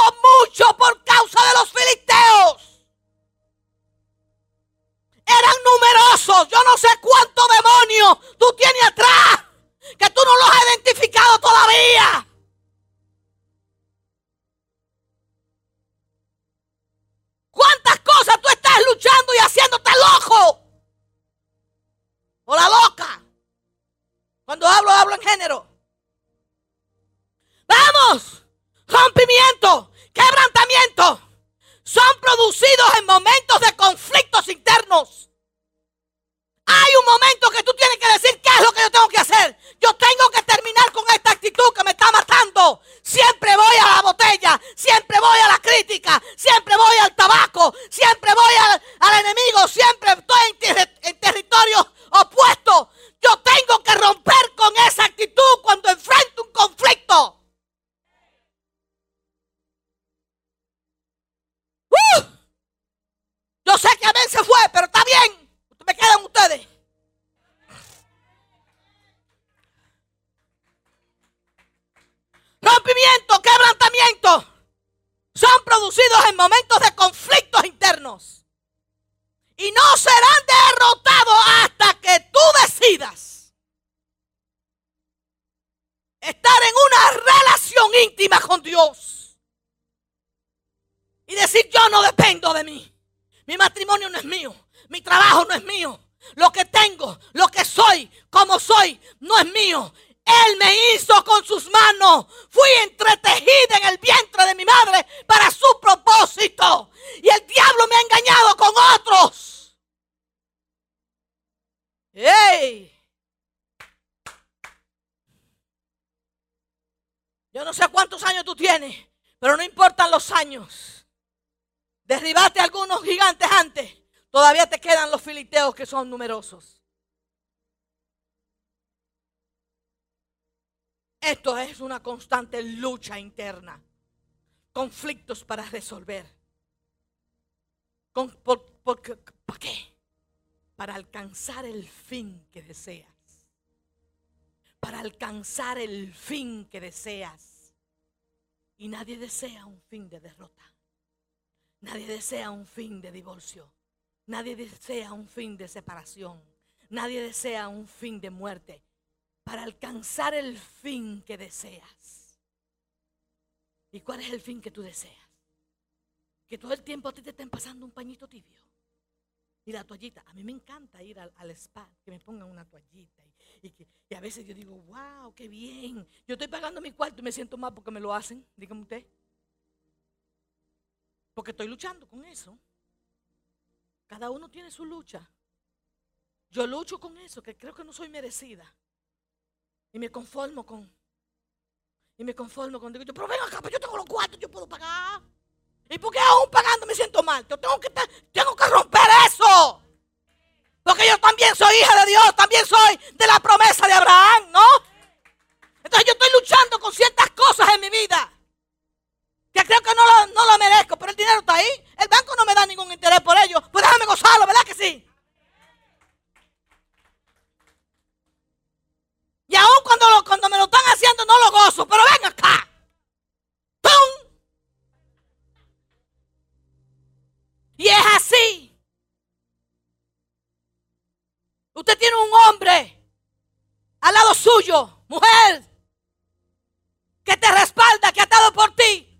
no es mío. Él me hizo con sus manos. Fui entretejida en el vientre de mi madre para su propósito. Y el diablo me ha engañado con otros. ¡Ey! Yo no sé cuántos años tú tienes, pero no importan los años. Derribaste algunos gigantes antes. Todavía te quedan los filisteos que son numerosos. Esto es una constante lucha interna. Conflictos para resolver. por, qué? Para alcanzar el fin que deseas. Para alcanzar el fin que deseas. Y nadie desea un fin de derrota. Nadie desea un fin de divorcio. Nadie desea un fin de separación. Nadie desea un fin de muerte. Para alcanzar el fin que deseas. ¿Y cuál es el fin que tú deseas? Que todo el tiempo a ti te estén pasando un pañito tibio. Y la toallita. A mí me encanta ir al, spa, que me pongan una toallita. Y, y, a veces yo digo, wow, qué bien. Yo estoy pagando mi cuarto y me siento mal porque me lo hacen. Dígame usted. Porque estoy luchando con eso. Cada uno tiene su lucha. Yo lucho con eso, que creo que no soy merecida. Y me conformo con. Y me conformo con. Digo yo, pero ven acá, pues yo tengo los cuartos, yo puedo pagar. ¿Y por qué aún pagando me siento mal? Yo tengo que, tengo que romper eso. Porque yo también soy hija de Dios, también soy de la promesa de Abraham, ¿no? Entonces yo estoy luchando con ciertas cosas en mi vida que creo que no lo, no lo merezco, pero el dinero está ahí. El banco no me da ningún interés por ello. Pues déjame gozarlo, ¿verdad que sí? Y aún cuando, cuando me lo están haciendo no lo gozo, pero ven acá. ¡Pum! Y es así. Usted tiene un hombre al lado suyo, mujer, que te respalda, que ha estado por ti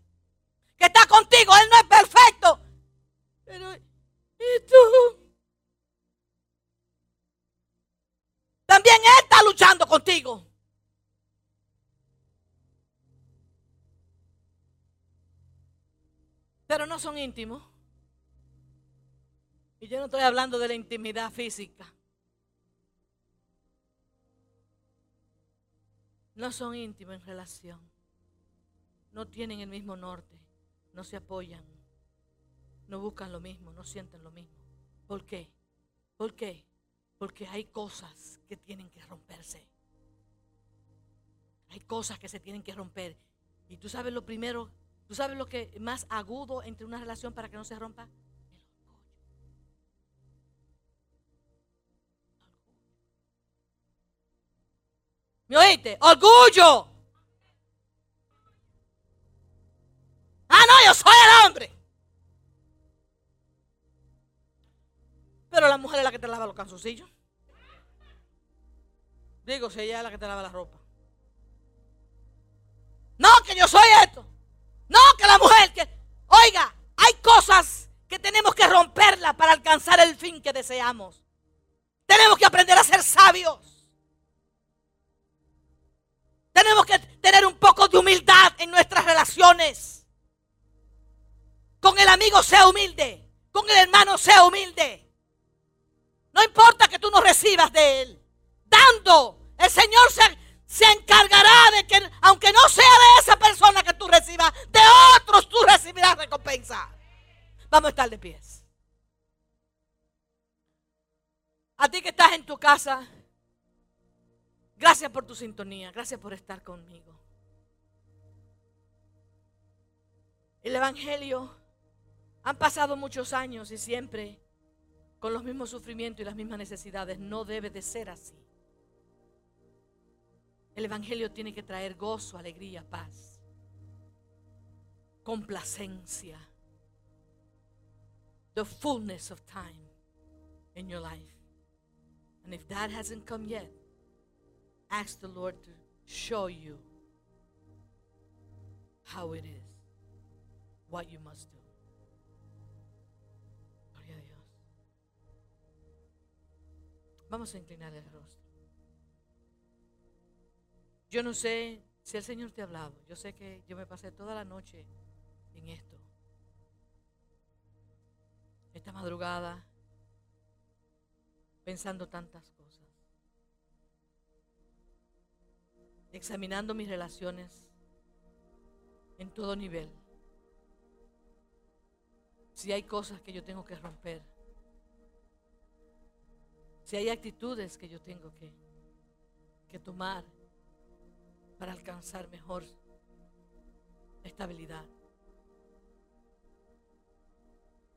que está contigo. Él no es perfecto. Pero, ¿y tú? También Él está luchando contigo. Pero no son íntimos. Y yo no estoy hablando de la intimidad física. No son íntimos en relación. No tienen el mismo norte no se apoyan, no buscan lo mismo, no sienten lo mismo. ¿Por qué? ¿Por qué? Porque hay cosas que tienen que romperse. Hay cosas que se tienen que romper. Y tú sabes lo primero, tú sabes lo que más agudo entre una relación para que no se rompa. El orgullo. ¿Me oíste? Orgullo. Ah, no, yo soy el hombre. Pero la mujer es la que te lava los canzoncillos. Digo, si ella es la que te lava la ropa. No, que yo soy esto. No, que la mujer que... Oiga, hay cosas que tenemos que romperla para alcanzar el fin que deseamos. Tenemos que aprender a ser sabios. Tenemos que tener un poco de humildad en nuestras relaciones. Con el amigo sea humilde. Con el hermano sea humilde. No importa que tú no recibas de él. El Señor se, se encargará de que, aunque no sea de esa persona que tú recibas, de otros tú recibirás recompensa. Vamos a estar de pies. A ti que estás en tu casa, gracias por tu sintonía, gracias por estar conmigo. El Evangelio han pasado muchos años y siempre con los mismos sufrimientos y las mismas necesidades. No debe de ser así. El Evangelio tiene que traer gozo, alegría, paz, complacencia, the fullness of time. in your life. And if that hasn't come yet, ask the Lord to show you how it is, what you must do. Gloria a Dios. Vamos a inclinar el rostro. Yo no sé si el Señor te ha hablado. Yo sé que yo me pasé toda la noche en esto. Esta madrugada pensando tantas cosas. Examinando mis relaciones en todo nivel. Si hay cosas que yo tengo que romper. Si hay actitudes que yo tengo que, que tomar para alcanzar mejor estabilidad.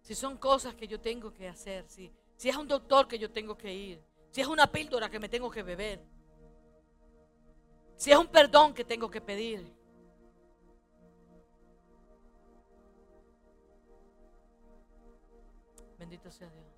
Si son cosas que yo tengo que hacer, si, si es un doctor que yo tengo que ir, si es una píldora que me tengo que beber, si es un perdón que tengo que pedir. Bendito sea Dios.